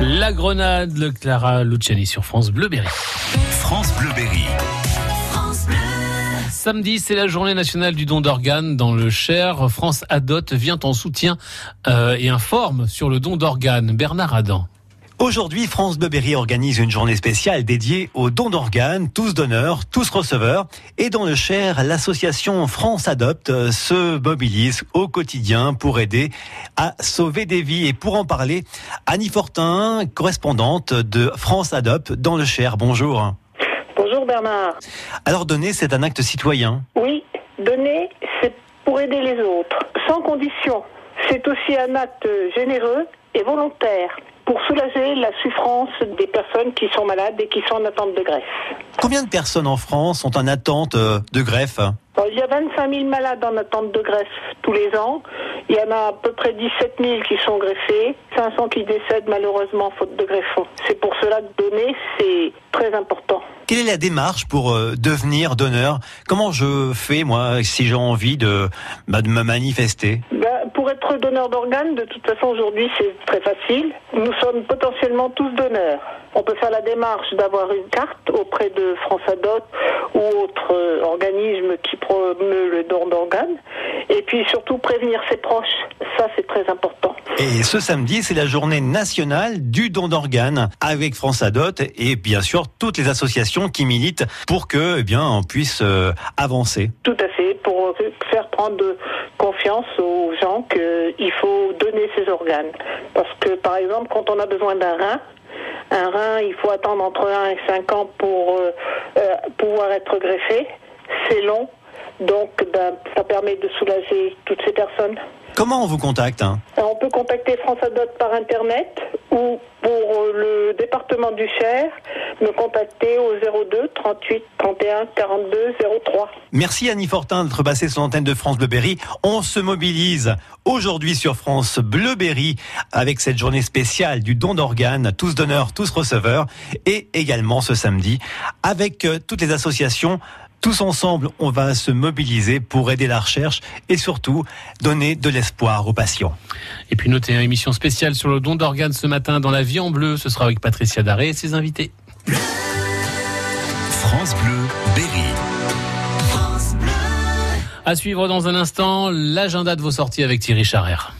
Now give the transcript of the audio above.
La Grenade, le Clara Luciani sur France Bleu Berry. France Bleu Berry. Samedi, c'est la journée nationale du don d'organes dans le Cher. France Adot vient en soutien euh, et informe sur le don d'organes. Bernard Adam. Aujourd'hui, France Bleu organise une journée spéciale dédiée aux dons d'organes, tous donneurs, tous receveurs. Et dans le Cher, l'association France Adopte se mobilise au quotidien pour aider à sauver des vies. Et pour en parler, Annie Fortin, correspondante de France Adopte dans le Cher. Bonjour. Bonjour Bernard. Alors donner, c'est un acte citoyen Oui, donner, c'est pour aider les autres, sans condition. C'est aussi un acte généreux et volontaire pour soulager la souffrance des personnes qui sont malades et qui sont en attente de greffe. Combien de personnes en France sont en attente euh, de greffe? Il y a 25 000 malades en attente de greffe tous les ans. Il y en a à peu près 17 000 qui sont greffés, 500 qui décèdent malheureusement faute de greffons. C'est pour cela que donner, c'est très important. Quelle est la démarche pour euh, devenir donneur? Comment je fais, moi, si j'ai envie de, bah, de me manifester? Pour être donneur d'organes, de toute façon, aujourd'hui, c'est très facile. Nous sommes potentiellement tous donneurs. On peut faire la démarche d'avoir une carte auprès de France Adot ou autre euh, organisme qui promeut le don d'organes. Et puis surtout prévenir ses proches. Ça, c'est très important. Et ce samedi, c'est la journée nationale du don d'organes avec France Adot et bien sûr toutes les associations qui militent pour que, eh bien, on puisse euh, avancer. Tout à fait, prendre confiance aux gens qu'il faut donner ses organes. Parce que, par exemple, quand on a besoin d'un rein, un rein, il faut attendre entre 1 et 5 ans pour euh, euh, pouvoir être greffé. C'est long, donc ben, ça permet de soulager toutes ces personnes. Comment on vous contacte hein? On peut contacter France Adot par Internet ou pour euh, le département du Cher, me contacter au 02 38 31 42 03. Merci Annie Fortin d'être passée sur l'antenne de France Bleuberry. On se mobilise aujourd'hui sur France Bleuberry avec cette journée spéciale du don d'organes, tous donneurs, tous receveurs, et également ce samedi avec euh, toutes les associations tous ensemble, on va se mobiliser pour aider la recherche et surtout donner de l'espoir aux patients. Et puis notez une émission spéciale sur le don d'organes ce matin dans la vie en bleu. Ce sera avec Patricia Daré et ses invités. France Bleu, Berry. À suivre dans un instant l'agenda de vos sorties avec Thierry Charrère.